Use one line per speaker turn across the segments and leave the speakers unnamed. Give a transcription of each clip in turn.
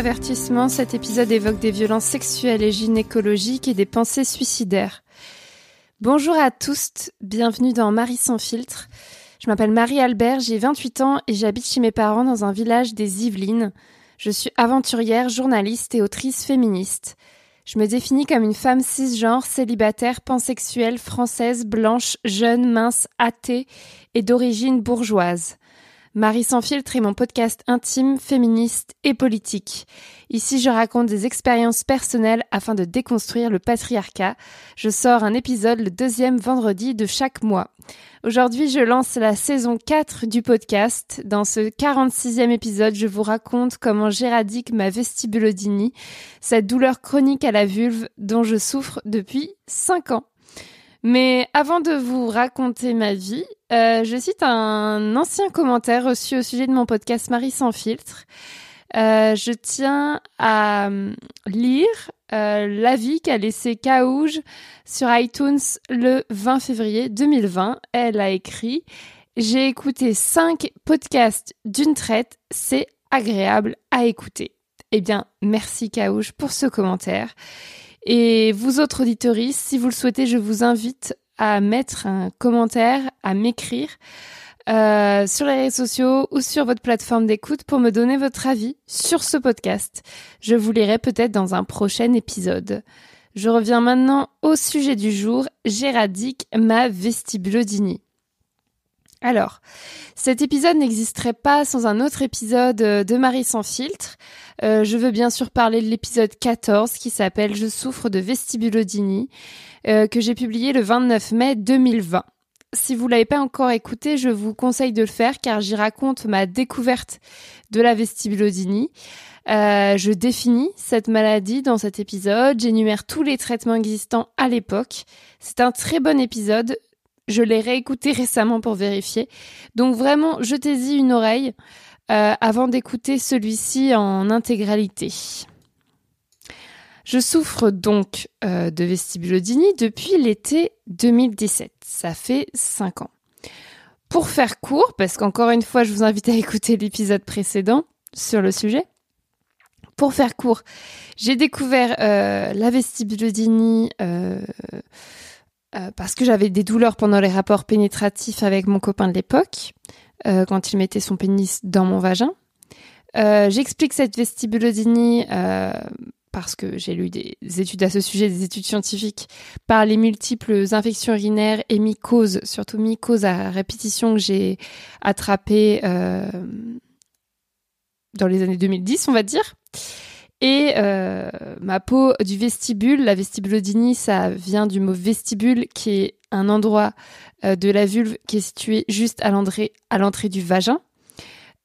Avertissement, cet épisode évoque des violences sexuelles et gynécologiques et des pensées suicidaires. Bonjour à tous, bienvenue dans Marie sans filtre. Je m'appelle Marie-Albert, j'ai 28 ans et j'habite chez mes parents dans un village des Yvelines. Je suis aventurière, journaliste et autrice féministe. Je me définis comme une femme cisgenre, célibataire, pansexuelle, française, blanche, jeune, mince, athée et d'origine bourgeoise. Marie sans filtre est mon podcast intime, féministe et politique. Ici, je raconte des expériences personnelles afin de déconstruire le patriarcat. Je sors un épisode le deuxième vendredi de chaque mois. Aujourd'hui, je lance la saison 4 du podcast. Dans ce 46e épisode, je vous raconte comment j'éradique ma vestibulodynie, cette douleur chronique à la vulve dont je souffre depuis 5 ans. Mais avant de vous raconter ma vie, euh, je cite un ancien commentaire reçu au sujet de mon podcast Marie sans filtre. Euh, je tiens à euh, lire l'avis qu'a laissé Kaouj sur iTunes le 20 février 2020. Elle a écrit J'ai écouté cinq podcasts d'une traite, c'est agréable à écouter. Eh bien, merci Kaouj pour ce commentaire. Et vous autres auditoristes, si vous le souhaitez, je vous invite à mettre un commentaire, à m'écrire euh, sur les réseaux sociaux ou sur votre plateforme d'écoute pour me donner votre avis sur ce podcast. Je vous lirai peut-être dans un prochain épisode. Je reviens maintenant au sujet du jour. J'éradique ma vestibulodynie. Alors, cet épisode n'existerait pas sans un autre épisode de Marie sans filtre. Euh, je veux bien sûr parler de l'épisode 14 qui s'appelle Je souffre de vestibulodynie, euh, que j'ai publié le 29 mai 2020. Si vous l'avez pas encore écouté, je vous conseille de le faire car j'y raconte ma découverte de la vestibulodynie. Euh, je définis cette maladie dans cet épisode, j'énumère tous les traitements existants à l'époque. C'est un très bon épisode, je l'ai réécouté récemment pour vérifier. Donc vraiment, jetez-y une oreille euh, avant d'écouter celui-ci en intégralité. Je souffre donc euh, de vestibulodynie depuis l'été 2017. Ça fait 5 ans. Pour faire court, parce qu'encore une fois, je vous invite à écouter l'épisode précédent sur le sujet. Pour faire court, j'ai découvert euh, la vestibulodynie parce que j'avais des douleurs pendant les rapports pénétratifs avec mon copain de l'époque, euh, quand il mettait son pénis dans mon vagin. Euh, j'explique cette vestibulodynie parce que j'ai lu des études à ce sujet, des études scientifiques, par les multiples infections urinaires et mycoses, surtout mycoses à répétition que j'ai attrapées dans les années 2010, on va dire. Et euh, ma peau du vestibule, la vestibulodynie, ça vient du mot vestibule, qui est un endroit euh, de la vulve qui est situé juste à l'entrée, à l'entrée du vagin.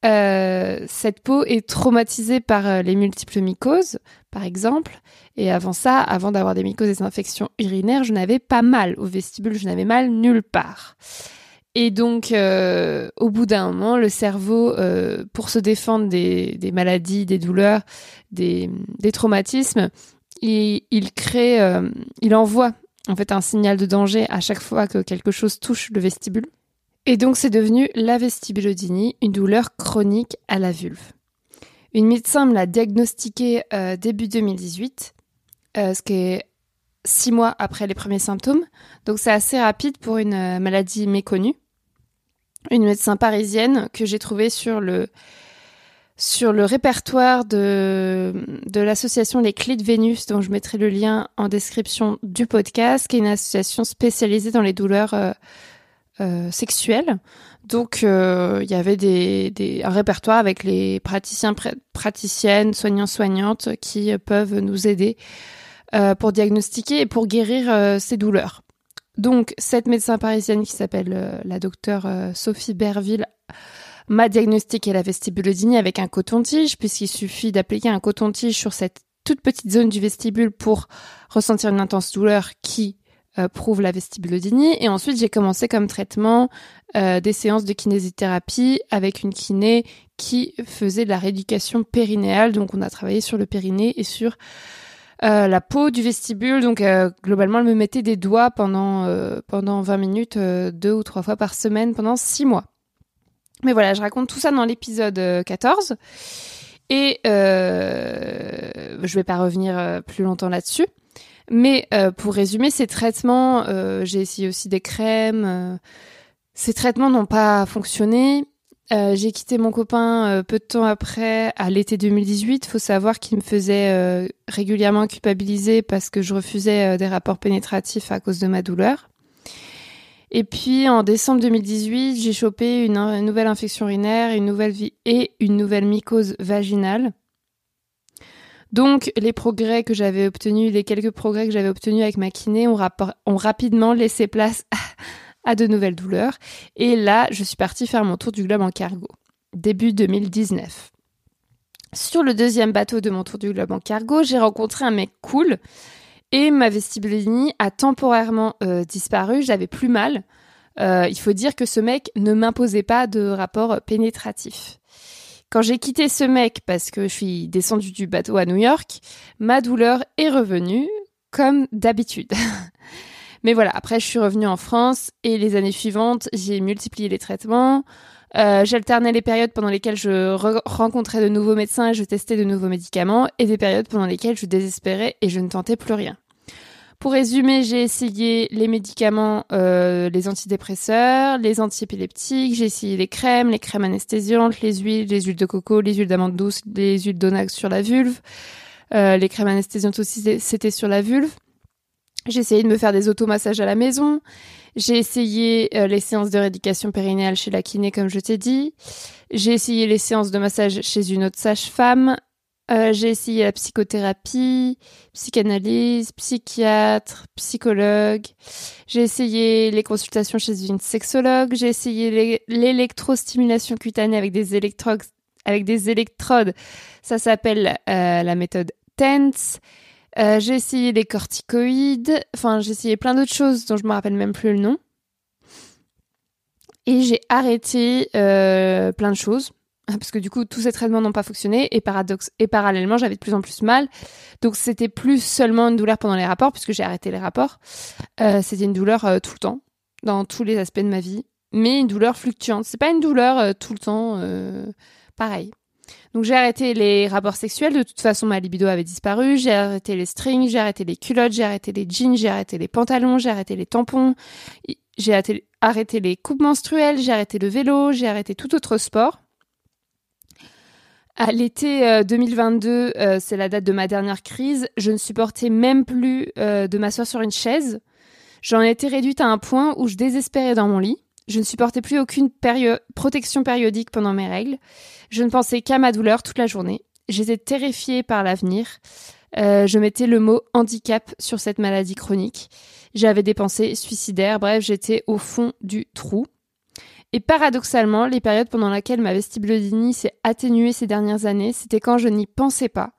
Euh, cette peau est traumatisée par euh, les multiples mycoses, par exemple. Et avant ça, avant d'avoir des mycoses et des infections urinaires, je n'avais pas mal au vestibule, je n'avais mal nulle part. Et donc, euh, au bout d'un moment, le cerveau, euh, pour se défendre des, maladies, des douleurs, des, traumatismes, il, il crée, euh, il envoie en fait un signal de danger à chaque fois que quelque chose touche le vestibule. Et donc, c'est devenu la vestibulodynie, une douleur chronique à la vulve. Une médecin me l'a diagnostiqué début 2018, ce qui est six mois après les premiers symptômes. Donc, c'est assez rapide pour une maladie méconnue une médecin parisienne que j'ai trouvée sur le sur le répertoire de, de l'association Les Clés de Vénus, dont je mettrai le lien en description du podcast, qui est une association spécialisée dans les douleurs euh, euh, sexuelles. Donc, euh, il y avait des, des, un répertoire avec les praticiens, praticiennes, soignants, soignantes qui peuvent nous aider pour diagnostiquer et pour guérir ces douleurs. Donc, cette médecin parisienne qui s'appelle euh, la docteure euh, Sophie Berville m'a diagnostiqué la vestibulodynie avec un coton-tige, puisqu'il suffit d'appliquer un coton-tige sur cette toute petite zone du vestibule pour ressentir une intense douleur qui euh, prouve la vestibulodynie. Et ensuite, j'ai commencé comme traitement des séances de kinésithérapie avec une kiné qui faisait de la rééducation périnéale. Donc, on a travaillé sur le périnée et sur euh, la peau du vestibule. Donc euh, globalement, elle me mettait des doigts pendant euh, pendant 20 minutes, deux ou trois fois par semaine pendant six mois. Mais voilà, je raconte tout ça dans l'épisode 14. Et euh, je vais pas revenir euh, plus longtemps là-dessus. Mais euh, pour résumer, ces traitements, euh, j'ai essayé aussi des crèmes. ces traitements n'ont pas fonctionné. J'ai quitté mon copain peu de temps après, à l'été 2018. Faut savoir qu'il me faisait régulièrement culpabiliser parce que je refusais des rapports pénétratifs à cause de ma douleur. Et puis en décembre 2018, j'ai chopé une, nouvelle infection urinaire, une nouvelle vie et une nouvelle mycose vaginale. Donc les progrès que j'avais obtenus, les quelques progrès que j'avais obtenus avec ma kiné ont, ont rapidement laissé place à, de nouvelles douleurs. Et là, je suis partie faire mon tour du globe en cargo, début 2019. Sur le deuxième bateau de mon tour du globe en cargo, j'ai rencontré un mec cool et ma vestibulinie a temporairement euh, disparu. J'avais plus mal. Euh, il faut dire que ce mec ne m'imposait pas de rapport pénétratif. Quand j'ai quitté ce mec parce que je suis descendue du bateau à New York, ma douleur est revenue comme d'habitude. Mais voilà, après je suis revenue en France et les années suivantes, j'ai multiplié les traitements. Euh, j'alternais les périodes pendant lesquelles je rencontrais de nouveaux médecins et je testais de nouveaux médicaments et des périodes pendant lesquelles je désespérais et je ne tentais plus rien. Pour résumer, j'ai essayé les médicaments, euh, les antidépresseurs, les antiépileptiques, j'ai essayé les crèmes, les crèmes anesthésiantes, les huiles, les huiles de coco, les huiles d'amande douce, les huiles d'onax sur la vulve. Euh, les crèmes anesthésiantes aussi, c'était sur la vulve. J'ai essayé de me faire des automassages à la maison. J'ai essayé euh, les séances de rééducation périnéale chez la kiné, comme je t'ai dit. J'ai essayé les séances de massage chez une autre sage-femme. Euh, j'ai essayé la psychothérapie, psychanalyse, psychiatre, psychologue. J'ai essayé les consultations chez une sexologue. J'ai essayé l'électrostimulation cutanée avec des. Avec des électrodes. Ça s'appelle euh, la méthode TENS. Euh, j'ai essayé les corticoïdes. Enfin, j'ai essayé plein d'autres choses dont je me rappelle même plus le nom. Et j'ai arrêté plein de choses. Parce que du coup tous ces traitements n'ont pas fonctionné. Et paradoxe et parallèlement j'avais de plus en plus mal. Donc c'était plus seulement une douleur pendant les rapports puisque j'ai arrêté les rapports. Euh, c'était une douleur euh, tout le temps dans tous les aspects de ma vie. Mais une douleur fluctuante. C'est pas une douleur euh, tout le temps pareil donc j'ai arrêté les rapports sexuels. De toute façon ma libido avait disparu. J'ai arrêté les strings j'ai arrêté les culottes j'ai arrêté les jeans j'ai arrêté les pantalons j'ai arrêté les tampons. J'ai arrêté, les coupes menstruelles j'ai arrêté le vélo j'ai arrêté tout autre sport. À l'été 2022, euh, euh, c'est la date de ma dernière crise, je ne supportais même plus euh, de m'asseoir sur une chaise. J'en étais réduite à un point où je désespérais dans mon lit. Je ne supportais plus aucune protection périodique pendant mes règles. Je ne pensais qu'à ma douleur toute la journée. J'étais terrifiée par l'avenir. je mettais le mot handicap sur cette maladie chronique. J'avais des pensées suicidaires. Bref, j'étais au fond du trou. Et paradoxalement, les périodes pendant lesquelles ma vestibulodynie s'est atténuée ces dernières années, c'était quand je n'y pensais pas,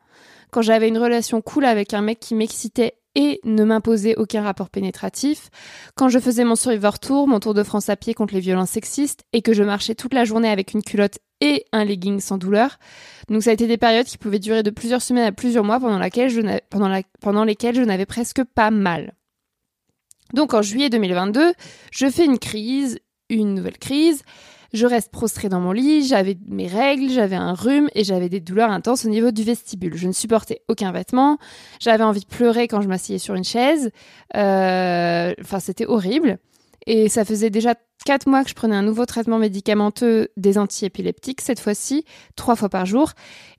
quand j'avais une relation cool avec un mec qui m'excitait et ne m'imposait aucun rapport pénétratif, quand je faisais mon survivor tour, mon tour de France à pied contre les violences sexistes, et que je marchais toute la journée avec une culotte et un legging sans douleur. Donc ça a été des périodes qui pouvaient durer de plusieurs semaines à plusieurs mois pendant, pendant lesquelles je n'avais presque pas mal. Donc en juillet 2022, je fais une crise une nouvelle crise. Je reste prostrée dans mon lit, j'avais mes règles, j'avais un rhume et j'avais des douleurs intenses au niveau du vestibule. Je ne supportais aucun vêtement, j'avais envie de pleurer quand je m'asseyais sur une chaise. Euh, enfin, c'était horrible. Et ça faisait déjà quatre mois que je prenais un nouveau traitement médicamenteux des antiépileptiques, cette fois-ci, trois fois par jour.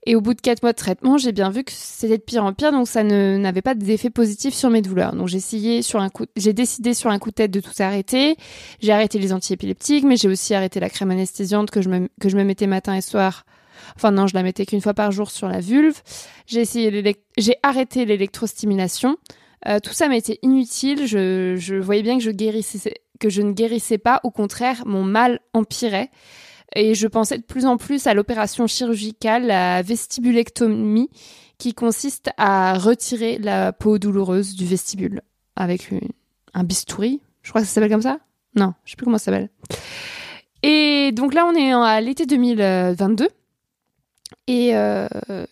Et au bout de quatre mois de traitement, j'ai bien vu que c'était de pire en pire, donc ça n'avait pas d'effet positif sur mes douleurs. Donc j'ai essayé sur un coup, j'ai décidé sur un coup de tête de tout arrêter. J'ai arrêté les antiépileptiques, mais j'ai aussi arrêté la crème anesthésiante que je me, que je me mettais matin et soir. Enfin non, je la mettais qu'une fois par jour sur la vulve. J'ai essayé, j'ai arrêté l'électrostimulation. Euh, tout ça m'était inutile. Je, je voyais bien que je guérissais, que je ne guérissais pas. Au contraire, mon mal empirait. Et je pensais de plus en plus à l'opération chirurgicale, la vestibulectomie, qui consiste à retirer la peau douloureuse du vestibule avec un bistouri. Je crois que ça s'appelle comme ça. Non, je sais plus comment ça s'appelle. Et donc là, on est à l'été 2022. Et euh,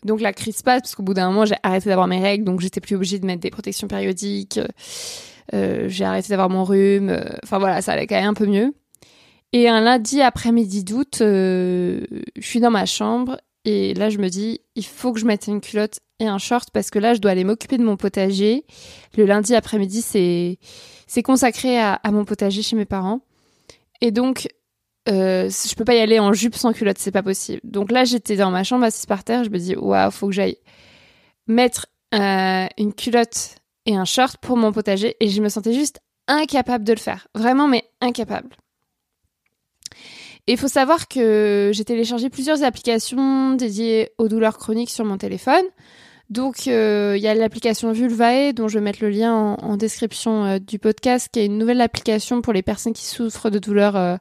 donc la crise passe parce qu'au bout d'un moment j'ai arrêté d'avoir mes règles, donc j'étais plus obligée de mettre des protections périodiques. Euh, j'ai arrêté d'avoir mon rhume. Euh, enfin voilà, ça allait quand même un peu mieux. Et un lundi après-midi d'août, je suis dans ma chambre, Et là, je me dis, il faut que je mette une culotte et un short parce que là, je dois aller m'occuper de mon potager. Le lundi après-midi, c'est c'est consacré à, mon potager chez mes parents. Et donc, euh, je peux pas y aller en jupe sans culotte, c'est pas possible. Donc là, j'étais dans ma chambre assise par terre, je me dis, waouh, faut que j'aille mettre euh, une culotte et un short pour mon potager. Et je me sentais juste incapable de le faire. Vraiment, mais incapable. Et il faut savoir que j'ai téléchargé plusieurs applications dédiées aux douleurs chroniques sur mon téléphone. Donc, euh, il y a l'application Vulvae, dont je vais mettre le lien en, description euh, du podcast, qui est une nouvelle application pour les personnes qui souffrent de douleurs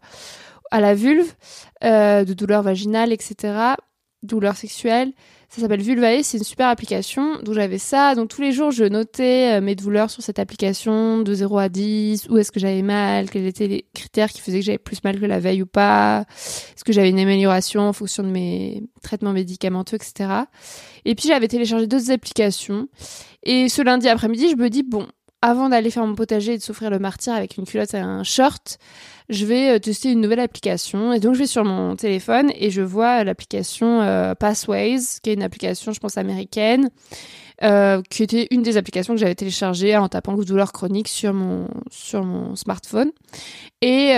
à la vulve, de douleurs vaginales, etc., douleurs sexuelles. Ça s'appelle Vulvae, c'est une super application. Donc j'avais ça. Donc tous les jours, je notais mes douleurs sur cette application de 0 à 10. Où est-ce que j'avais mal? Quels étaient les critères qui faisaient que j'avais plus mal que la veille ou pas? Est-ce que j'avais une amélioration en fonction de mes traitements médicamenteux, etc. Et puis j'avais téléchargé d'autres applications. Et ce lundi après-midi, je me dis, bon, avant d'aller faire mon potager et de souffrir le martyr avec une culotte et un short, je vais euh, tester une nouvelle application. Et donc je vais sur mon téléphone et je vois l'application euh, Pathways, qui est une application, je pense, américaine. Euh, qui était une des applications que j'avais téléchargées en tapant douleur chronique sur mon sur mon smartphone et,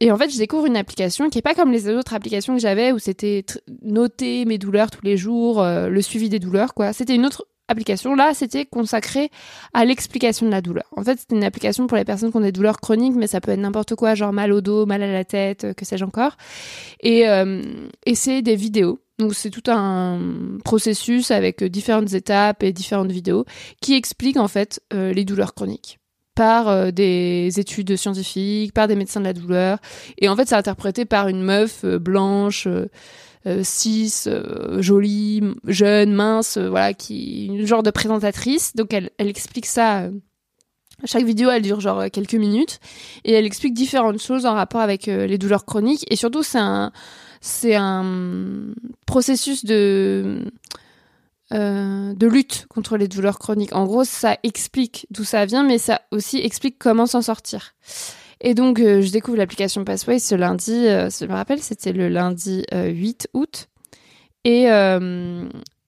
et en fait je découvre une application qui est pas comme les autres applications que j'avais où c'était noter mes douleurs tous les jours le suivi des douleurs quoi c'était une autre application là, c'était consacré à l'explication de la douleur. En fait, c'était une application pour les personnes qui ont des douleurs chroniques, mais ça peut être n'importe quoi, genre mal au dos, mal à la tête, euh, que sais-je encore. Et, euh, et c'est des vidéos. Donc c'est tout un processus avec différentes étapes et différentes vidéos qui expliquent en fait euh, les douleurs chroniques par des études scientifiques, par des médecins de la douleur. Et en fait, c'est interprété par une meuf blanche, euh, cis, euh, jolie, jeune, mince, euh, voilà, qui une genre de présentatrice. Donc elle, elle explique ça. chaque vidéo, elle dure genre quelques minutes et elle explique différentes choses en rapport avec les douleurs chroniques et surtout c'est un c'est un processus de de lutte contre les douleurs chroniques. En gros, ça explique d'où ça vient, mais ça aussi explique comment s'en sortir. Et donc, euh, je découvre l'application Passway ce lundi, euh, je me rappelle, c'était le lundi 8 euh, août. Et,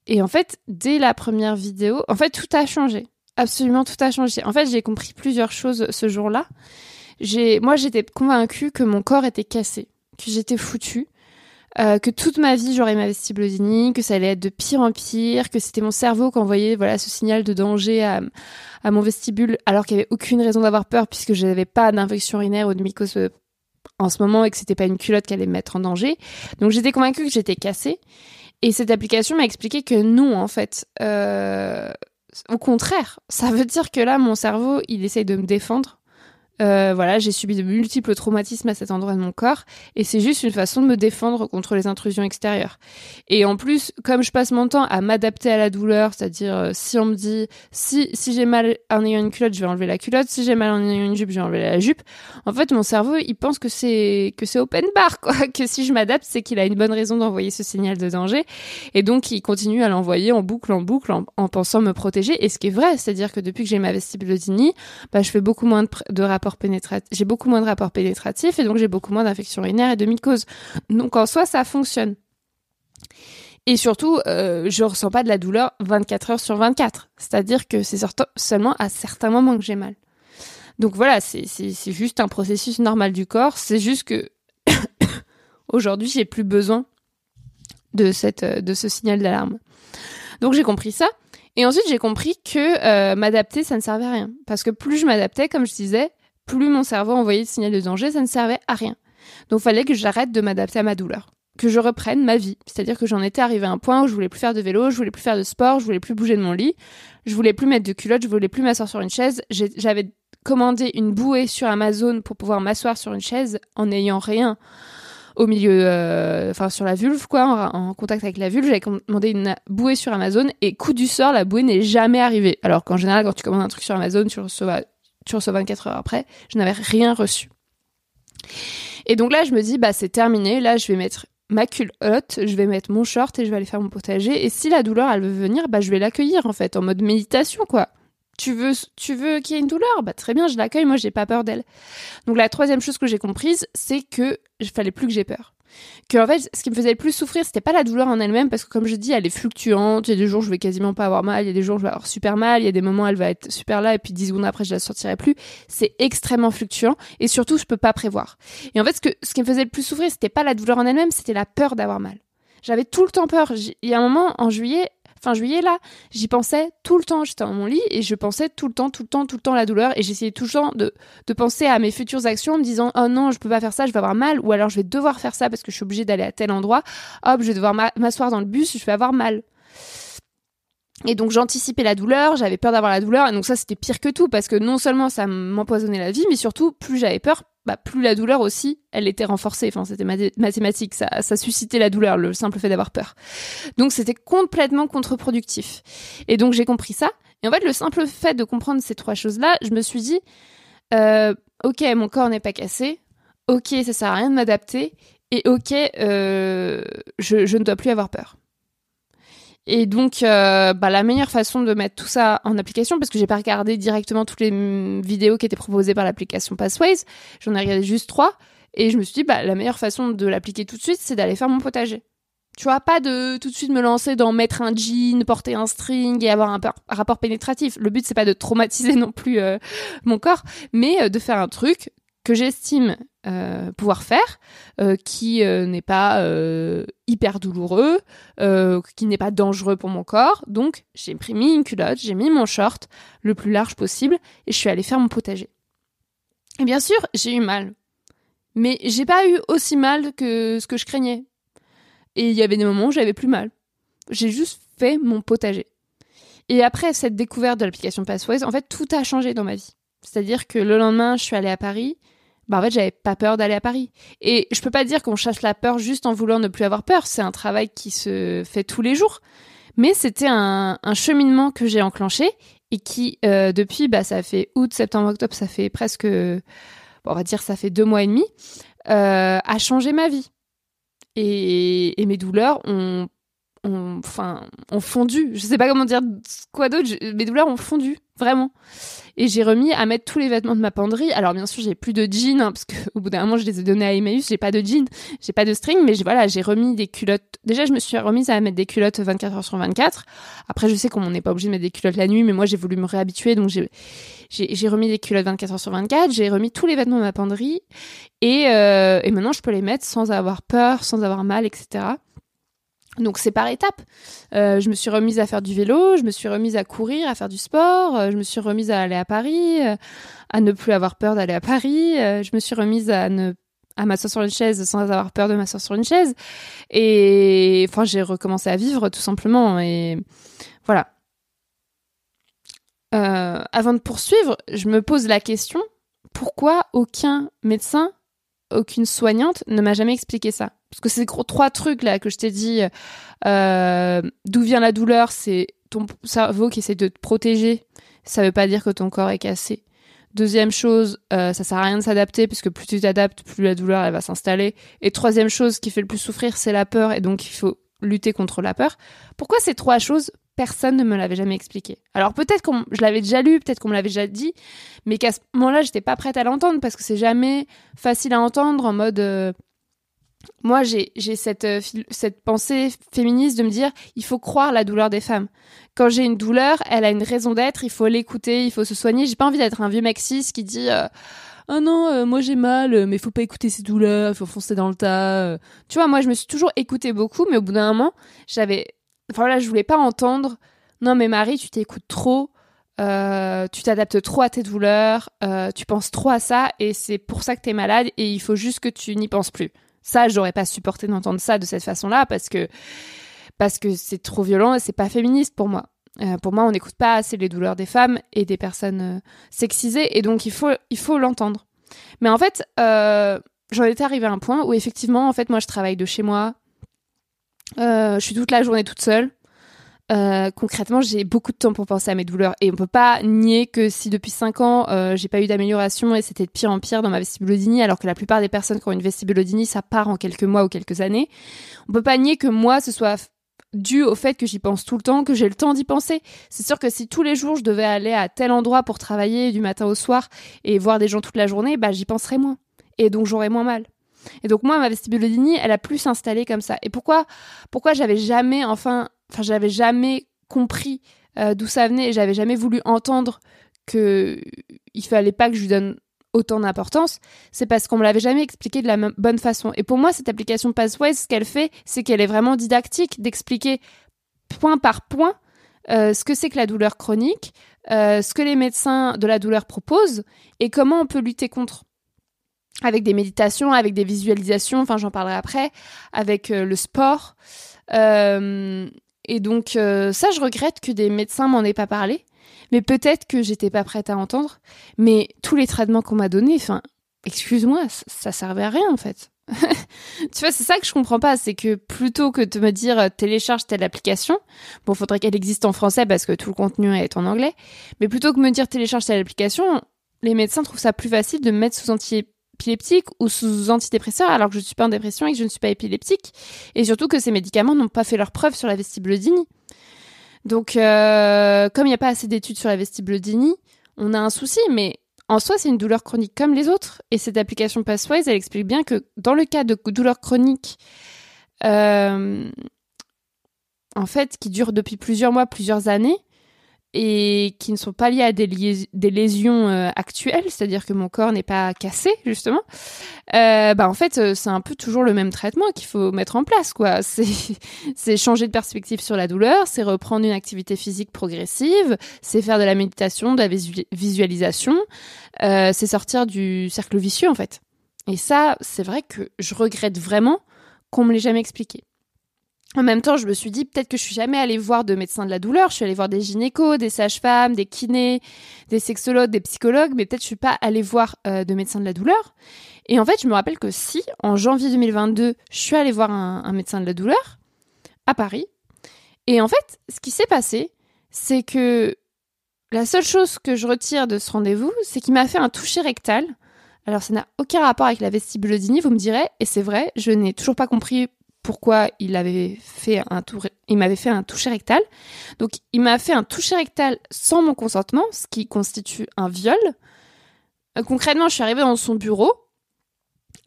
et en fait, dès la première vidéo, en fait, tout a changé. Absolument tout a changé. En fait, j'ai compris plusieurs choses ce jour-là. Moi, j'étais convaincue que mon corps était cassé, que j'étais foutue, euh, que toute ma vie j'aurais ma vestibulodynie, que ça allait être de pire en pire, que c'était mon cerveau qui envoyait voilà ce signal de danger à, à mon vestibule alors qu'il n'y avait aucune raison d'avoir peur puisque je n'avais pas d'infection urinaire ou de mycose euh, en ce moment et que c'était pas une culotte qui allait me mettre en danger. Donc j'étais convaincue que j'étais cassée. Et cette application m'a expliqué que non, en fait. Euh, au contraire, ça veut dire que là, mon cerveau, il essaye de me défendre euh, voilà, j'ai subi de multiples traumatismes à cet endroit de mon corps et c'est juste une façon de me défendre contre les intrusions extérieures. Et en plus, comme je passe mon temps à m'adapter à la douleur, c'est-à-dire euh, si on me dit si si j'ai mal en ayant une culotte, je vais enlever la culotte, si j'ai mal en ayant une jupe, je vais enlever la jupe. En fait, mon cerveau, il pense que c'est que c'est open bar quoi, que si je m'adapte, c'est qu'il a une bonne raison d'envoyer ce signal de danger et donc il continue à l'envoyer en boucle en boucle en, pensant me protéger et ce qui est vrai, c'est-à-dire que depuis que j'ai ma vestibulodynie, bah je fais beaucoup moins de, de rapports j'ai beaucoup moins de et donc j'ai beaucoup moins d'infections urinaires et de mycoses. Donc en soi, ça fonctionne. Et surtout, euh, je ressens pas de la douleur 24 heures sur 24. C'est-à-dire que c'est seulement à certains moments que j'ai mal. Donc voilà, c'est juste un processus normal du corps. C'est juste que aujourd'hui, j'ai plus besoin de, cette, de ce signal d'alarme. Donc j'ai compris ça. Et ensuite, j'ai compris que euh, m'adapter, ça ne servait à rien. Parce que plus je m'adaptais, comme je disais, plus mon cerveau envoyait de signal de danger, ça ne servait à rien. Donc fallait que j'arrête de m'adapter à ma douleur, que je reprenne ma vie. C'est-à-dire que j'en étais arrivé à un point où je voulais plus faire de vélo, je voulais plus faire de sport, je voulais plus bouger de mon lit, je voulais plus mettre de culotte, je voulais plus m'asseoir sur une chaise. J'avais commandé une bouée sur Amazon pour pouvoir m'asseoir sur une chaise en n'ayant rien au milieu, euh, enfin sur la vulve quoi, en, contact avec la vulve. J'avais commandé une bouée sur Amazon et coup du sort, la bouée n'est jamais arrivée. Alors qu'en général, quand tu commandes un truc sur Amazon, tu reçois tu reçois 24 heures après, je n'avais rien reçu. Et donc là, je me dis, bah c'est terminé, là je vais mettre ma culotte, je vais mettre mon short et je vais aller faire mon potager. Et si la douleur, elle veut venir, bah je vais l'accueillir en fait, en mode méditation quoi. Tu veux, tu veux qu'il y ait une douleur? Bah très bien, je l'accueille, moi j'ai pas peur d'elle. Donc la troisième chose que j'ai comprise, c'est que il fallait plus que j'ai peur. Que en fait, ce qui me faisait le plus souffrir, c'était pas la douleur en elle-même, parce que comme je dis, elle est fluctuante. Il y a des jours, je vais quasiment pas avoir mal. Il y a des jours, je vais avoir super mal. Il y a des moments, elle va être super là, et puis dix secondes après, je la sortirai plus. C'est extrêmement fluctuant, et surtout, je peux pas prévoir. Et en fait, ce, que, ce qui me faisait le plus souffrir, c'était pas la douleur en elle-même, c'était la peur d'avoir mal. J'avais tout le temps peur. Il y a un moment, en juillet, fin juillet là, j'y pensais tout le temps. J'étais dans mon lit et je pensais tout le temps, tout le temps, tout le temps la douleur et j'essayais tout le temps de, de penser à mes futures actions en me disant oh non, je peux pas faire ça, je vais avoir mal ou alors je vais devoir faire ça parce que je suis obligée d'aller à tel endroit. Hop, je vais devoir m'asseoir dans le bus, je vais avoir mal. Et donc j'anticipais la douleur, j'avais peur d'avoir la douleur, et donc ça c'était pire que tout, parce que non seulement ça m'empoisonnait la vie, mais surtout plus j'avais peur, bah, plus la douleur aussi, elle était renforcée. Enfin, c'était mathématique, ça, ça suscitait la douleur, le simple fait d'avoir peur. Donc, c'était complètement contre-productif. Et donc, j'ai compris ça. Et en fait, le simple fait de comprendre ces trois choses-là, je me suis dit, euh, ok, mon corps n'est pas cassé. Ok, ça sert à rien de m'adapter. Et ok, euh, je, je ne dois plus avoir peur. Et donc, euh, bah, la meilleure façon de mettre tout ça en application, parce que j'ai pas regardé directement toutes les vidéos qui étaient proposées par l'application Pathways, j'en ai regardé juste trois, et je me suis dit, bah, la meilleure façon de l'appliquer tout de suite, c'est d'aller faire mon potager. Tu vois, pas de tout de suite me lancer dans mettre un jean, porter un string et avoir un, rapport pénétratif. Le but, c'est pas de traumatiser non plus euh, mon corps, mais euh, de faire un truc que j'estime euh, pouvoir faire, euh, qui euh, n'est pas hyper douloureux, qui n'est pas dangereux pour mon corps. Donc j'ai pris mis une culotte, j'ai mis mon short le plus large possible et je suis allée faire mon potager. Et bien sûr, j'ai eu mal. Mais j'ai pas eu aussi mal que ce que je craignais. Et il y avait des moments où j'avais plus mal. J'ai juste fait mon potager. Et après cette découverte de l'application Passways, en fait, tout a changé dans ma vie. C'est-à-dire que le lendemain, je suis allée à Paris bah en fait j'avais pas peur d'aller à Paris. Et je peux pas dire qu'on chasse la peur juste en voulant ne plus avoir peur, c'est un travail qui se fait tous les jours. Mais c'était un, cheminement que j'ai enclenché et qui euh, depuis bah ça fait août, septembre, octobre, ça fait presque on va dire ça fait deux mois et demi, euh, a changé ma vie. Et, et mes douleurs ont enfin ont fondu. Je sais pas comment dire quoi d'autre. Mes douleurs ont fondu vraiment. Et j'ai remis à mettre tous les vêtements de ma penderie. Alors bien sûr, j'ai plus de jeans hein, parce qu'au bout d'un moment, je les ai donnés à Emmaüs. J'ai pas de jeans, j'ai pas de string, mais voilà, j'ai remis des culottes. Déjà, je me suis remise à mettre des culottes 24 heures sur 24. Après, je sais qu'on n'est pas obligé de mettre des culottes la nuit, mais moi, j'ai voulu me réhabituer, donc j'ai j'ai remis des culottes 24 heures sur 24. J'ai remis tous les vêtements de ma penderie et euh, et maintenant, je peux les mettre sans avoir peur, sans avoir mal, etc. Donc c'est par étapes. Euh, je me suis remise à faire du vélo, je me suis remise à courir, à faire du sport, euh, je me suis remise à aller à Paris, euh, à ne plus avoir peur d'aller à Paris, je me suis remise à ne à m'asseoir sur une chaise sans avoir peur de m'asseoir sur une chaise. Et enfin, j'ai recommencé à vivre tout simplement. Et voilà. avant de poursuivre, je me pose la question pourquoi aucun médecin, aucune soignante ne m'a jamais expliqué ça? Parce que ces trois trucs là que je t'ai dit, euh, d'où vient la douleur, c'est ton cerveau qui essaie de te protéger. Ça veut pas dire que ton corps est cassé. Deuxième chose, euh, ça sert à rien de s'adapter puisque plus tu t'adaptes, plus la douleur elle va s'installer. Et troisième chose qui fait le plus souffrir, c'est la peur et donc il faut lutter contre la peur. Pourquoi ces trois choses Personne ne me l'avait jamais expliqué? Alors peut-être que je l'avais déjà lu, peut-être qu'on me l'avait déjà dit, mais qu'à ce moment-là, j'étais pas prête à l'entendre parce que c'est jamais facile à entendre en mode euh, moi, j'ai cette, euh, cette pensée féministe de me dire, il faut croire la douleur des femmes. Quand j'ai une douleur, elle a une raison d'être, il faut l'écouter, il faut se soigner. J'ai pas envie d'être un vieux maxis qui dit, oh non, euh, moi j'ai mal, mais faut pas écouter ces douleurs, faut foncer dans le tas. Tu vois, moi je me suis toujours écoutée beaucoup, mais au bout d'un moment, j'avais, enfin là, je voulais pas entendre, non mais Marie, tu t'écoutes trop, tu t'adaptes trop à tes douleurs, tu penses trop à ça, et c'est pour ça que t'es malade, et il faut juste que tu n'y penses plus. Ça, j'aurais pas supporté d'entendre ça de cette façon-là parce que c'est trop violent et c'est pas féministe pour moi. Euh, pour moi, on n'écoute pas assez les douleurs des femmes et des personnes euh, sexisées et donc il faut il faut l'entendre. Mais en fait, euh, j'en étais arrivée à un point où effectivement, en fait, moi, je travaille de chez moi. je suis toute la journée toute seule. Euh, concrètement, j'ai beaucoup de temps pour penser à mes douleurs et on peut pas nier que si depuis 5 ans euh, j'ai pas eu d'amélioration et c'était de pire en pire dans ma vestibulodynie, alors que la plupart des personnes qui ont une vestibulodynie ça part en quelques mois ou quelques années, on peut pas nier que moi ce soit dû au fait que j'y pense tout le temps, que j'ai le temps d'y penser. C'est sûr que si tous les jours je devais aller à tel endroit pour travailler du matin au soir et voir des gens toute la journée, bah j'y penserais moins et donc j'aurais moins mal. Et donc moi, ma vestibulodynie, elle a plus installé comme ça. Et pourquoi, pourquoi j'avais jamais, enfin, enfin, j'avais jamais compris euh, d'où ça venait et j'avais jamais voulu entendre que il fallait pas que je lui donne autant d'importance, c'est parce qu'on me l'avait jamais expliqué de la bonne façon. Et pour moi, cette application Pathways, ce qu'elle fait, c'est qu'elle est vraiment didactique, d'expliquer point par point euh, ce que c'est que la douleur chronique, euh, ce que les médecins de la douleur proposent et comment on peut lutter contre. Avec des méditations, avec des visualisations, enfin j'en parlerai après, avec le sport. Et donc ça, je regrette que des médecins m'en aient pas parlé mais peut-être que j'étais pas prête à entendre. Mais tous les traitements qu'on m'a donnés, enfin, excuse-moi, ça, servait à rien en fait. tu vois, c'est ça que je comprends pas, c'est que plutôt que de me dire euh, télécharge telle application, bon, faudrait qu'elle existe en français parce que tout le contenu est en anglais, mais plutôt que me dire télécharge telle application, les médecins trouvent ça plus facile de me mettre sous antiépileptique ou sous antidépresseur alors que je ne suis pas en dépression et que je ne suis pas épileptique, et surtout que ces médicaments n'ont pas fait leur preuve sur la vestibulodynie. Donc, euh, comme il n'y a pas assez d'études sur la vestibulodynie, on a un souci, mais en soi, c'est une douleur chronique comme les autres. Et cette application Pathways, elle explique bien que dans le cas de douleur chronique, euh, en fait, qui dure depuis plusieurs mois, plusieurs années, et qui ne sont pas liées à des, lésions euh, actuelles, c'est-à-dire que mon corps n'est pas cassé justement, euh, bah en fait euh, c'est un peu toujours le même traitement qu'il faut mettre en place quoi. C'est changer de perspective sur la douleur, c'est reprendre une activité physique progressive, c'est faire de la méditation, de la visualisation, euh, c'est sortir du cercle vicieux en fait. Et ça c'est vrai que je regrette vraiment qu'on me l'ait jamais expliqué. En même temps, je me suis dit peut-être que je suis jamais allée voir de médecins de la douleur. Je suis allée voir des gynécos, des sages-femmes, des kinés, des sexologues, des psychologues, mais peut-être je suis pas allée voir euh, de médecins de la douleur. Et en fait, je me rappelle que si, en janvier 2022, je suis allée voir un, médecin de la douleur à Paris. Et en fait, ce qui s'est passé, c'est que la seule chose que je retire de ce rendez-vous, c'est qu'il m'a fait un toucher rectal. Alors, ça n'a aucun rapport avec la vestibulodynie, vous me direz, et c'est vrai, je n'ai toujours pas compris pourquoi il m'avait fait un toucher rectal. Donc, il m'a fait un toucher rectal sans mon consentement, ce qui constitue un viol. Euh, concrètement, je suis arrivée dans son bureau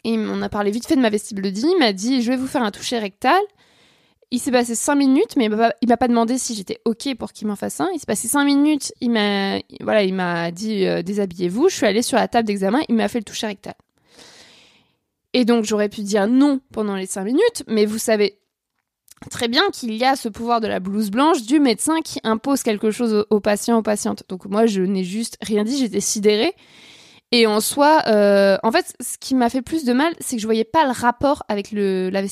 et on a parlé vite fait de ma vestibulodynie. Il m'a dit, je vais vous faire un toucher rectal. Il s'est passé cinq minutes, mais il m'a pas demandé si j'étais ok pour qu'il m'en fasse un. Il s'est passé cinq minutes. Il m'a, voilà, il m'a dit euh, déshabillez-vous. Je suis allée sur la table d'examen. Il m'a fait le toucher rectal. Et donc j'aurais pu dire non pendant les cinq minutes, mais vous savez très bien qu'il y a ce pouvoir de la blouse blanche du médecin qui impose quelque chose aux, patients, aux patientes. Donc moi, je n'ai juste rien dit, j'étais sidérée. Et en soi, euh, en fait, ce qui m'a fait plus de mal, c'est que je voyais pas le rapport avec la.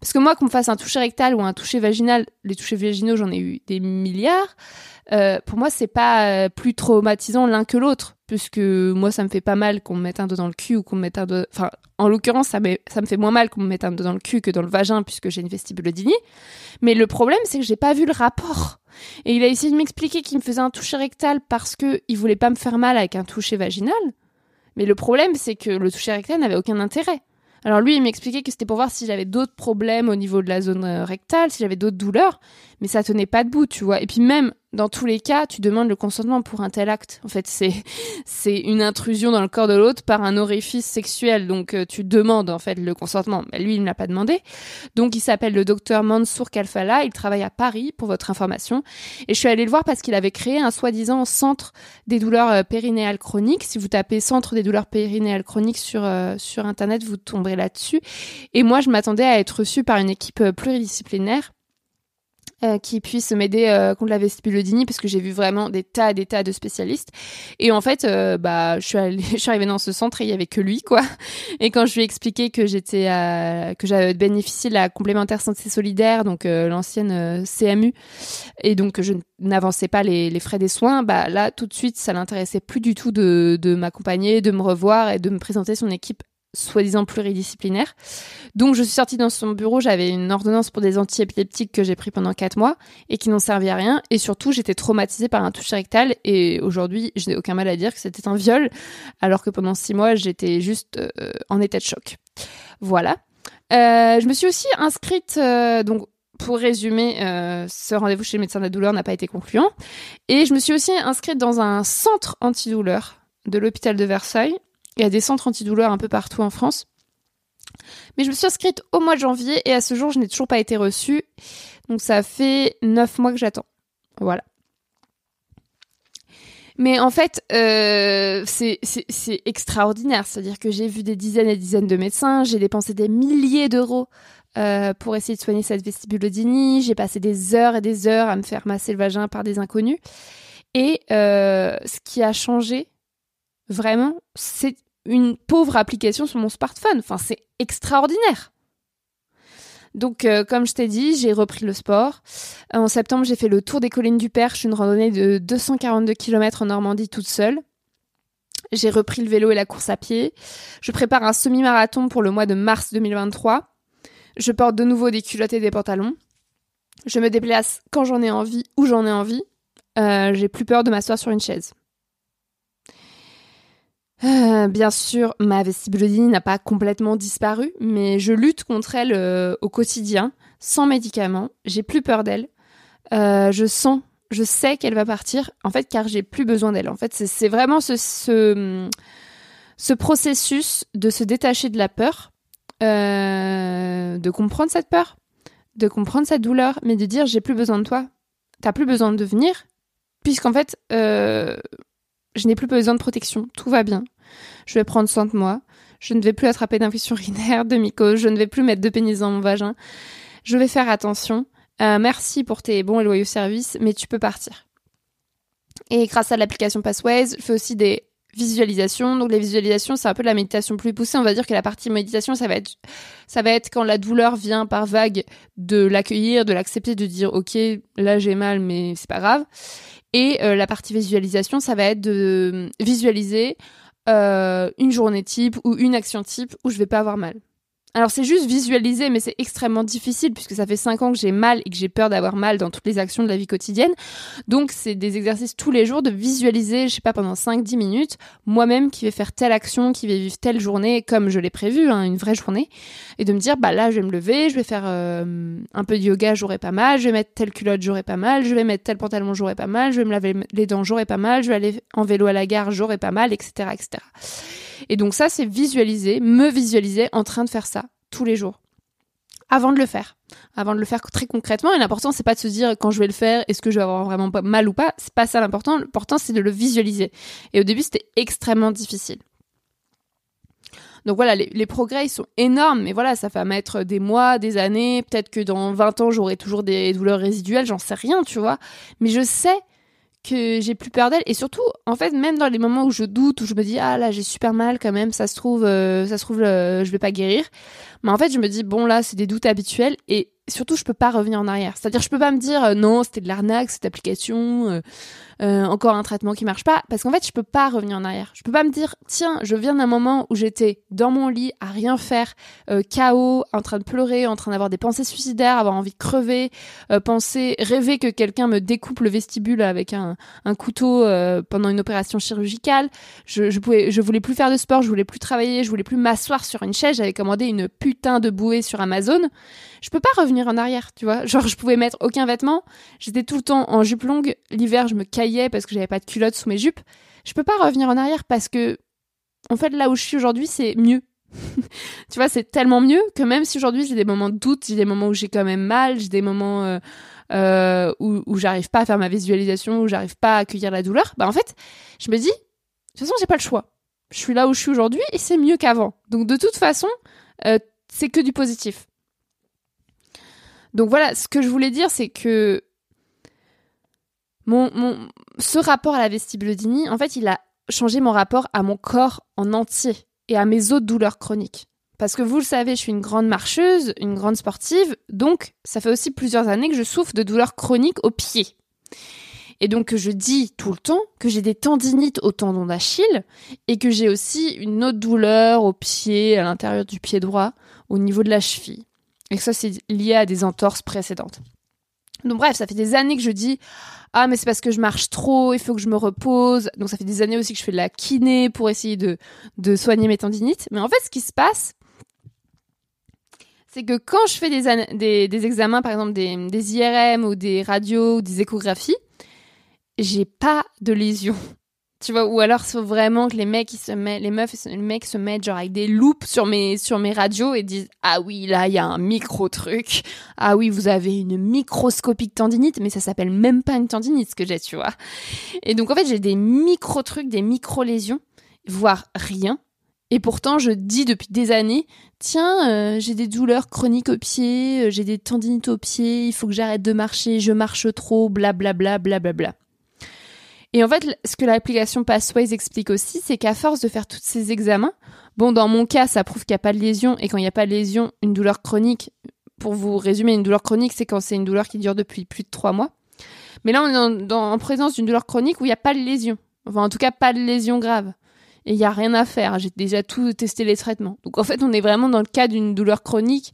Parce que moi, qu'on me fasse un toucher rectal ou un toucher vaginal, les touchés vaginaux, j'en ai eu des milliards. Euh, pour moi, c'est pas euh, plus traumatisant l'un que l'autre, puisque moi, ça me fait pas mal qu'on me mette un doigt dans le cul ou qu'on me mette un doigt. Enfin, en l'occurrence, ça, me fait moins mal qu'on me mette un doigt dans le cul que dans le vagin, puisque j'ai une vestibulodynie. Mais le problème, c'est que j'ai pas vu le rapport. Et il a essayé de m'expliquer qu'il me faisait un toucher rectal parce que il voulait pas me faire mal avec un toucher vaginal. Mais le problème, c'est que le toucher rectal n'avait aucun intérêt. Alors lui, il m'expliquait que c'était pour voir si j'avais d'autres problèmes au niveau de la zone euh, rectale, si j'avais d'autres douleurs, mais ça tenait pas debout, tu vois. Et puis même, dans tous les cas, tu demandes le consentement pour un tel acte. En fait, c'est c'est une intrusion dans le corps de l'autre par un orifice sexuel. Donc euh, tu demandes en fait le consentement. Mais lui, il ne l'a pas demandé. Donc il s'appelle le docteur Mansour Kalfala. Il travaille à Paris pour votre information. Et je suis allée le voir parce qu'il avait créé un soi-disant centre des douleurs euh, périnéales chroniques. Si vous tapez centre des douleurs périnéales chroniques sur euh, sur internet, vous tomberez là-dessus. Et moi, je m'attendais à être reçue par une équipe pluridisciplinaire euh, qui puisse m'aider euh, contre la vestibulodynie parce que j'ai vu vraiment des tas des tas de spécialistes. Et en fait euh, bah je suis allée, je suis arrivée dans ce centre et il y avait que lui quoi. Et quand je lui ai expliqué que j'étais que j'avais bénéficié de la complémentaire santé solidaire donc l'ancienne CMU et donc je n'avançais pas les, les, frais des soins bah là tout de suite ça l'intéressait plus du tout de, de m'accompagner de me revoir et de me présenter son équipe soi-disant pluridisciplinaire. Donc je suis sortie dans son bureau, j'avais une ordonnance pour des antiépileptiques que j'ai pris pendant quatre mois et qui n'ont servi à rien. Et surtout, j'étais traumatisée par un toucher rectal et aujourd'hui, je n'ai aucun mal à dire que c'était un viol, alors que pendant six mois, j'étais juste euh, en état de choc. Voilà. Euh, je me suis aussi inscrite, euh, donc pour résumer, ce rendez-vous chez le médecin de la douleur n'a pas été concluant. Et je me suis aussi inscrite dans un centre antidouleur de l'hôpital de Versailles il y a des centres antidouleurs un peu partout en France. Mais je me suis inscrite au mois de janvier et à ce jour, je n'ai toujours pas été reçue. Donc ça fait neuf mois que j'attends. Voilà. Mais en fait, euh, c'est extraordinaire. C'est-à-dire que j'ai vu des dizaines et des dizaines de médecins, j'ai dépensé des milliers d'euros euh, pour essayer de soigner cette vestibulodynie, j'ai passé des heures et des heures à me faire masser le vagin par des inconnus. Et euh, ce qui a changé, vraiment, c'est une pauvre application sur mon smartphone. Enfin, c'est extraordinaire. Donc, euh, comme je t'ai dit, j'ai repris le sport. En septembre, j'ai fait le tour des collines du Perche, une randonnée de 242 km en Normandie toute seule. J'ai repris le vélo et la course à pied. Je prépare un semi-marathon pour le mois de mars 2023. Je porte de nouveau des culottes et des pantalons. Je me déplace quand j'en ai envie, où j'en ai envie. Euh, j'ai plus peur de m'asseoir sur une chaise. Euh, bien sûr, ma vestibulodynie n'a pas complètement disparu, mais je lutte contre elle euh, au quotidien, sans médicaments. J'ai plus peur d'elle. je sens, je sais qu'elle va partir, en fait, car j'ai plus besoin d'elle. En fait, c'est vraiment ce, ce, ce, processus de se détacher de la peur, de comprendre cette peur, de comprendre cette douleur, mais de dire j'ai plus besoin de toi. T'as plus besoin de venir, puisqu'en fait, euh, je n'ai plus besoin de protection, tout va bien. Je vais prendre soin de moi, je ne vais plus attraper d'infection urinaire, de mycose, je ne vais plus mettre de pénis dans mon vagin. Je vais faire attention. Euh, merci pour tes bons et loyaux services, mais tu peux partir. Et grâce à l'application Passways, je fais aussi des visualisations. Donc les visualisations, c'est un peu de la méditation plus poussée. On va dire que la partie méditation, ça va être, ça va être quand la douleur vient par vague de l'accueillir, de l'accepter, de dire ok, là j'ai mal, mais c'est pas grave. Et euh, la partie visualisation, ça va être de visualiser euh, une journée type ou une action type où je vais pas avoir mal. Alors c'est juste visualiser, mais c'est extrêmement difficile puisque ça fait 5 ans que j'ai mal et que j'ai peur d'avoir mal dans toutes les actions de la vie quotidienne. Donc c'est des exercices tous les jours de visualiser, je sais pas, pendant 5-10 minutes, moi-même qui vais faire telle action, qui vais vivre telle journée comme je l'ai prévu, hein, une vraie journée, et de me dire, bah là je vais me lever, je vais faire euh, un peu de yoga, j'aurai pas mal, je vais mettre telle culotte, j'aurai pas mal, je vais mettre tel pantalon, j'aurai pas mal, je vais me laver les dents, j'aurai pas mal, je vais aller en vélo à la gare, j'aurai pas mal, etc., etc. Et donc ça, c'est visualiser, me visualiser en train de faire ça tous les jours. Avant de le faire. Avant de le faire très concrètement. Et l'important, c'est pas de se dire quand je vais le faire, est-ce que je vais avoir vraiment mal ou pas. C'est pas ça l'important. L'important, c'est de le visualiser. Et au début, c'était extrêmement difficile. Donc voilà, les, progrès ils sont énormes, mais voilà, ça va mettre des mois, des années. Peut-être que dans 20 ans, j'aurai toujours des douleurs résiduelles, j'en sais rien, tu vois. Mais je sais que j'ai plus peur d'elle. Et surtout en fait même dans les moments où je doute où je me dis ah là j'ai super mal quand même ça se trouve euh, ça se trouve euh, je vais pas guérir. Mais en fait je me dis bon là c'est des doutes habituels. Et surtout je peux pas revenir en arrière. C'est à dire je peux pas me dire euh, non c'était de l'arnaque cette application euh, encore un traitement qui marche pas. Parce qu'en fait je peux pas revenir en arrière. Je peux pas me dire tiens je viens d'un moment où j'étais dans mon lit à rien faire euh, chaos en train de pleurer en train d'avoir des pensées suicidaires avoir envie de crever euh, penser rêver que quelqu'un me découpe le vestibule avec un, un couteau euh, pendant une opération chirurgicale. Je, je pouvais je voulais plus faire de sport je voulais plus travailler je voulais plus m'asseoir sur une chaise. J'avais commandé une putain de bouée sur Amazon. Je peux pas revenir en arrière tu vois genre je pouvais mettre aucun vêtement j'étais tout le temps en jupe longue l'hiver je me caillais parce que j'avais pas de culotte sous mes jupes, je peux pas revenir en arrière parce que, en fait, là où je suis aujourd'hui, c'est mieux. tu vois, c'est tellement mieux que même si aujourd'hui j'ai des moments de doute, j'ai des moments où j'ai quand même mal, j'ai des moments euh, euh, où, j'arrive pas à faire ma visualisation, où j'arrive pas à accueillir la douleur, bah en fait, je me dis, de toute façon, j'ai pas le choix. Je suis là où je suis aujourd'hui et c'est mieux qu'avant. Donc de toute façon, euh, c'est que du positif. Donc voilà, ce que je voulais dire, c'est que mon, ce rapport à la vestibulodynie, en fait, il a changé mon rapport à mon corps en entier et à mes autres douleurs chroniques. Parce que vous le savez, je suis une grande marcheuse, une grande sportive, donc ça fait aussi plusieurs années que je souffre de douleurs chroniques aux pieds. Et donc je dis tout le temps que j'ai des tendinites au tendon d'Achille et que j'ai aussi une autre douleur au pied, à l'intérieur du pied droit, au niveau de la cheville. Et ça c'est lié à des entorses précédentes. Donc bref, ça fait des années que je dis ah mais c'est parce que je marche trop, il faut que je me repose. Donc ça fait des années aussi que je fais de la kiné pour essayer de, de soigner mes tendinites. Mais en fait, ce qui se passe, c'est que quand je fais des, des, des examens, par exemple des, des, IRM ou des radios ou des échographies, j'ai pas de lésions. Tu vois, ou alors faut vraiment que les mecs ils se mettent, les meufs, les mecs se mettent genre avec des loupes sur mes sur mes radios et disent ah oui là il y a un micro truc, ah oui vous avez une microscopique tendinite, mais ça s'appelle même pas une tendinite ce que j'ai, tu vois. Et donc en fait j'ai des micro trucs, des micro lésions, voire rien. Et pourtant, je dis depuis des années, tiens, euh, j'ai des douleurs chroniques au pied, euh, j'ai des tendinites au pied, il faut que j'arrête de marcher, je marche trop, blablabla, blablabla. Bla, bla. Et en fait, ce que l'application Pathways explique aussi, c'est qu'à force de faire tous ces examens, bon, dans mon cas, ça prouve qu'il n'y a pas de lésion, et quand il n'y a pas de lésion, une douleur chronique, pour vous résumer, une douleur chronique, c'est quand c'est une douleur qui dure depuis plus de trois mois. Mais là, on est en, présence d'une douleur chronique où il n'y a pas de lésion. Enfin, en tout cas, pas de lésion grave. Et il n'y a rien à faire. J'ai déjà tout testé les traitements. Donc, en fait, on est vraiment dans le cas d'une douleur chronique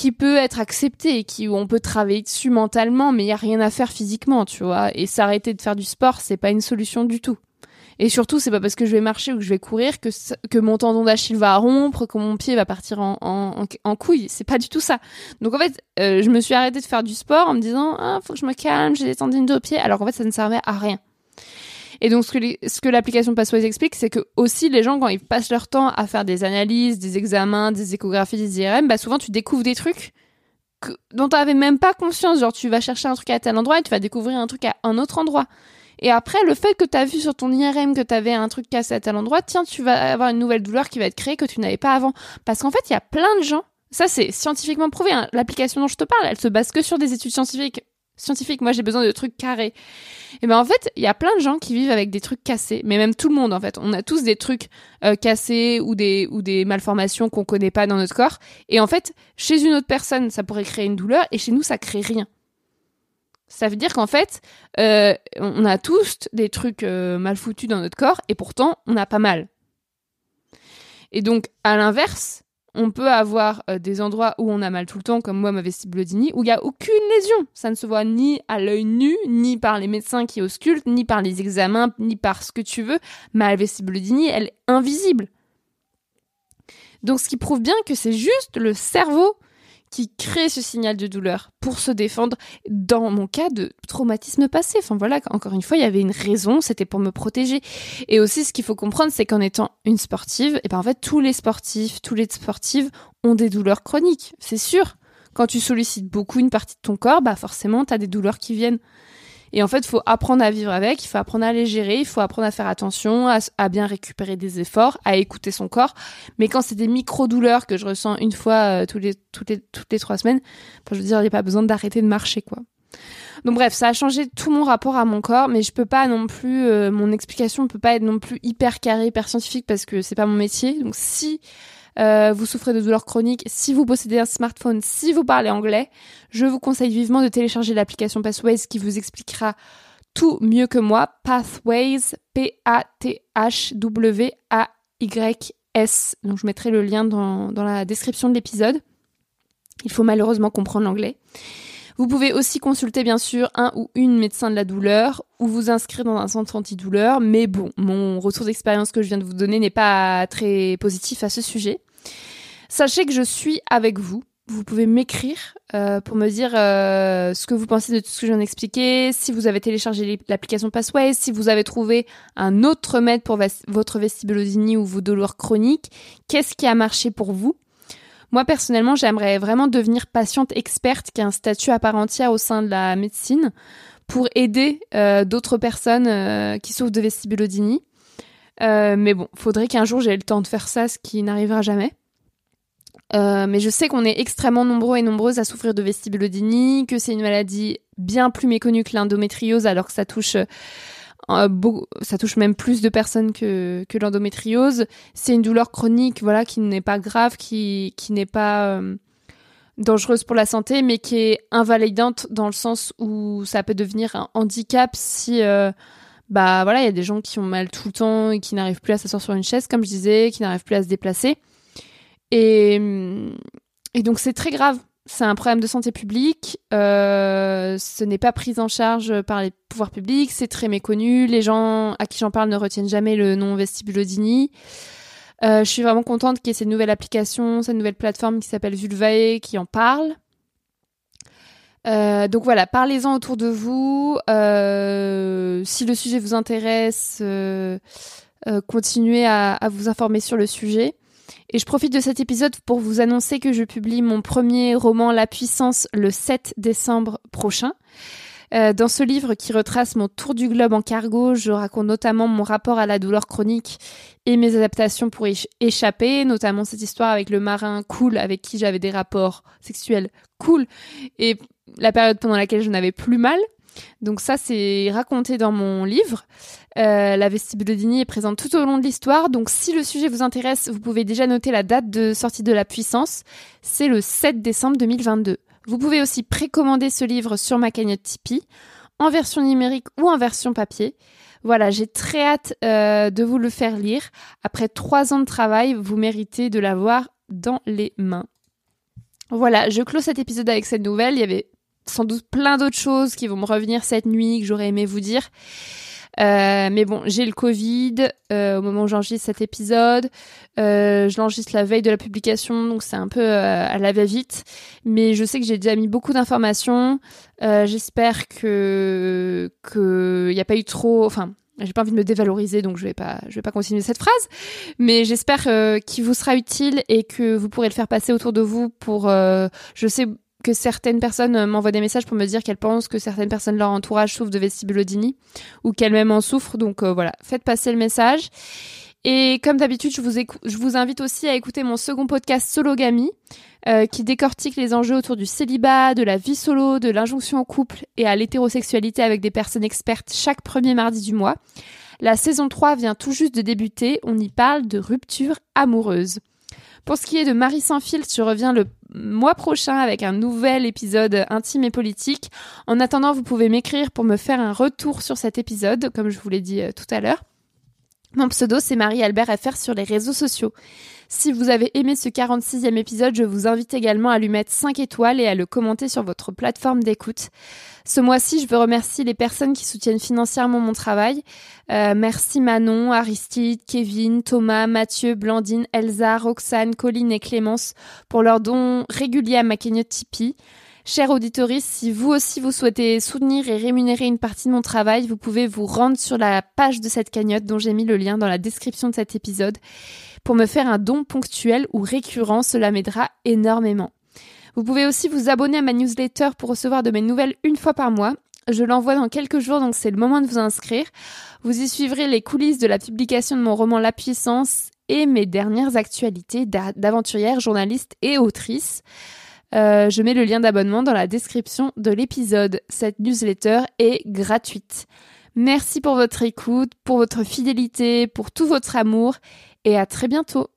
qui peut être accepté, qui où on peut travailler dessus mentalement, mais il y a rien à faire physiquement, tu vois. Et s'arrêter de faire du sport, c'est pas une solution du tout. Et surtout, c'est pas parce que je vais marcher ou que je vais courir que que mon tendon d'Achille va rompre, que mon pied va partir en en, en, couille. C'est pas du tout ça. Donc en fait, euh, je me suis arrêtée de faire du sport en me disant ah faut que je me calme, j'ai des tendines de pied, alors qu'en fait ça ne servait à rien. Et donc, ce que, ce que l'application Passwise explique, c'est que aussi les gens, quand ils passent leur temps à faire des analyses, des examens, des échographies, des IRM, bah souvent tu découvres des trucs que, dont tu n'avais même pas conscience. Genre, tu vas chercher un truc à tel endroit et tu vas découvrir un truc à un autre endroit. Et après, le fait que tu as vu sur ton IRM que tu avais un truc cassé à tel endroit, tiens, tu vas avoir une nouvelle douleur qui va être créée que tu n'avais pas avant. Parce qu'en fait, il y a plein de gens ça, c'est scientifiquement prouvé. Hein. L'application dont je te parle, elle se base que sur des études scientifiques scientifique. Moi, j'ai besoin de trucs carrés. Et ben en fait, il y a plein de gens qui vivent avec des trucs cassés, mais même tout le monde en fait. On a tous des trucs euh, cassés ou des ou des malformations qu'on connaît pas dans notre corps. Et en fait, chez une autre personne, ça pourrait créer une douleur, et chez nous, ça crée rien. Ça veut dire qu'en fait, euh, on a tous des trucs euh, mal foutus dans notre corps, et pourtant, on a pas mal. Et donc, à l'inverse, on peut avoir euh, des endroits où on a mal tout le temps, comme moi, ma vestibulodynie, où il n'y a aucune lésion. Ça ne se voit ni à l'œil nu, ni par les médecins qui auscultent, ni par les examens, ni par ce que tu veux. Ma vestibulodynie, elle est invisible. Donc, ce qui prouve bien que c'est juste le cerveau qui crée ce signal de douleur pour se défendre dans mon cas de traumatisme passé. Enfin voilà, encore une fois, il y avait une raison, c'était pour me protéger. Et aussi, ce qu'il faut comprendre, c'est qu'en étant une sportive, et eh ben en fait, tous les sportifs, tous les sportives ont des douleurs chroniques, c'est sûr. Quand tu sollicites beaucoup une partie de ton corps, bah forcément, tu as des douleurs qui viennent. Et en fait, faut apprendre à vivre avec, il faut apprendre à les gérer, il faut apprendre à faire attention, à, bien récupérer des efforts, à écouter son corps. Mais quand c'est des micro-douleurs que je ressens une fois euh, tous les, toutes, les, toutes les trois semaines, je veux dire, il n'y a pas besoin d'arrêter de marcher, quoi. Donc bref, ça a changé tout mon rapport à mon corps, mais je peux pas non plus, euh, mon explication peut pas être non plus hyper carrée, hyper scientifique parce que c'est pas mon métier. Donc si euh, vous souffrez de douleurs chroniques, si vous possédez un smartphone, si vous parlez anglais, je vous conseille vivement de télécharger l'application Pathways qui vous expliquera tout mieux que moi. Pathways, P-A-T-H-W-A-Y-S. Donc je mettrai le lien dans, dans la description de l'épisode. Il faut malheureusement comprendre l'anglais. Vous pouvez aussi consulter bien sûr un ou une médecin de la douleur ou vous inscrire dans un centre antidouleur, mais bon, mon retour d'expérience que je viens de vous donner n'est pas très positif à ce sujet. Sachez que je suis avec vous. Vous pouvez m'écrire euh, pour me dire euh, ce que vous pensez de tout ce que je viens d'expliquer, si vous avez téléchargé l'application Passway, si vous avez trouvé un autre remède pour votre vestibulodynie ou vos douleurs chroniques, qu'est-ce qui a marché pour vous? Moi, personnellement, j'aimerais vraiment devenir patiente experte qui a un statut à part entière au sein de la médecine pour aider euh, d'autres personnes euh, qui souffrent de vestibulodynie. Euh, mais bon, faudrait qu'un jour j'ai le temps de faire ça, ce qui n'arrivera jamais. Mais je sais qu'on est extrêmement nombreux et nombreuses à souffrir de vestibulodynie, que c'est une maladie bien plus méconnue que l'endométriose, alors que ça touche euh, ça touche même plus de personnes que, que l'endométriose. C'est une douleur chronique, voilà, qui n'est pas grave, qui, qui n'est pas euh, dangereuse pour la santé, mais qui est invalidante dans le sens où ça peut devenir un handicap si, euh, bah voilà, il y a des gens qui ont mal tout le temps et qui n'arrivent plus à s'asseoir sur une chaise, comme je disais, qui n'arrivent plus à se déplacer. Et, et donc c'est très grave c'est un problème de santé publique. Euh, ce n'est pas pris en charge par les pouvoirs publics. C'est très méconnu. Les gens à qui j'en parle ne retiennent jamais le nom vestibulodynie. Euh, je suis vraiment contente qu'il y ait cette nouvelle application, cette nouvelle plateforme qui s'appelle Vulvae qui en parle. Euh, donc voilà, parlez-en autour de vous. Si le sujet vous intéresse, continuez à, vous informer sur le sujet. Et je profite de cet épisode pour vous annoncer que je publie mon premier roman La Puissance le 7 décembre prochain. Euh, dans ce livre qui retrace mon tour du globe en cargo, je raconte notamment mon rapport à la douleur chronique et mes adaptations pour y échapper, notamment cette histoire avec le marin cool avec qui j'avais des rapports sexuels cool et la période pendant laquelle je n'avais plus mal. Donc ça, c'est raconté dans mon livre. Euh, la Digny est présente tout au long de l'histoire. Donc si le sujet vous intéresse, vous pouvez déjà noter la date de sortie de la puissance. C'est le 7 décembre 2022. Vous pouvez aussi précommander ce livre sur ma cagnotte Tipeee, en version numérique ou en version papier. Voilà, j'ai très hâte euh, de vous le faire lire. Après trois ans de travail, vous méritez de l'avoir dans les mains. Voilà, je clôt cet épisode avec cette nouvelle. Il y avait sans doute plein d'autres choses qui vont me revenir cette nuit que j'aurais aimé vous dire. Euh, mais bon, j'ai le Covid euh, au moment où j'enregistre cet épisode. Euh, je l'enregistre la veille de la publication, donc c'est un peu euh, à la va-vite. Mais je sais que j'ai déjà mis beaucoup d'informations. J'espère que qu'il n'y a pas eu trop. Enfin, j'ai pas envie de me dévaloriser, donc je vais pas, je vais pas continuer cette phrase. Mais j'espère qu'il vous sera utile et que vous pourrez le faire passer autour de vous pour. je sais que certaines personnes euh, m'envoient des messages pour me dire qu'elles pensent que certaines personnes de leur entourage souffrent de vestibulodynie ou qu'elles-mêmes en souffrent. Donc euh, voilà, faites passer le message. Et comme d'habitude, je vous, je vous invite aussi à écouter mon second podcast Sologamy, euh, qui décortique les enjeux autour du célibat, de la vie solo, de l'injonction au couple et à l'hétérosexualité avec des personnes expertes chaque premier mardi du mois. La saison 3 vient tout juste de débuter, on y parle de rupture amoureuse. Pour ce qui est de Marie sans filtre, je reviens le mois prochain avec un nouvel épisode intime et politique. En attendant, vous pouvez m'écrire pour me faire un retour sur cet épisode, comme je vous l'ai dit euh, tout à l'heure. Mon pseudo, c'est Marie-Albert FR sur les réseaux sociaux. Si vous avez aimé ce 46e épisode, je vous invite également à lui mettre 5 étoiles et à le commenter sur votre plateforme d'écoute. Ce mois-ci, je veux remercier les personnes qui soutiennent financièrement mon travail. Euh, merci Manon, Aristide, Kevin, Thomas, Mathieu, Blandine, Elsa, Roxane, Colline et Clémence pour leurs dons réguliers à ma cagnotte Tipeee. Chers auditoris, si vous aussi vous souhaitez soutenir et rémunérer une partie de mon travail, vous pouvez vous rendre sur la page de cette cagnotte dont j'ai mis le lien dans la description de cet épisode pour me faire un don ponctuel ou récurrent, cela m'aidera énormément. Vous pouvez aussi vous abonner à ma newsletter pour recevoir de mes nouvelles une fois par mois. Je l'envoie dans quelques jours, donc c'est le moment de vous inscrire. Vous y suivrez les coulisses de la publication de mon roman La Puissance et mes dernières actualités d'aventurière, journaliste et autrice. Euh, je mets le lien d'abonnement dans la description de l'épisode. Cette newsletter est gratuite. Merci pour votre écoute, pour votre fidélité, pour tout votre amour et à très bientôt.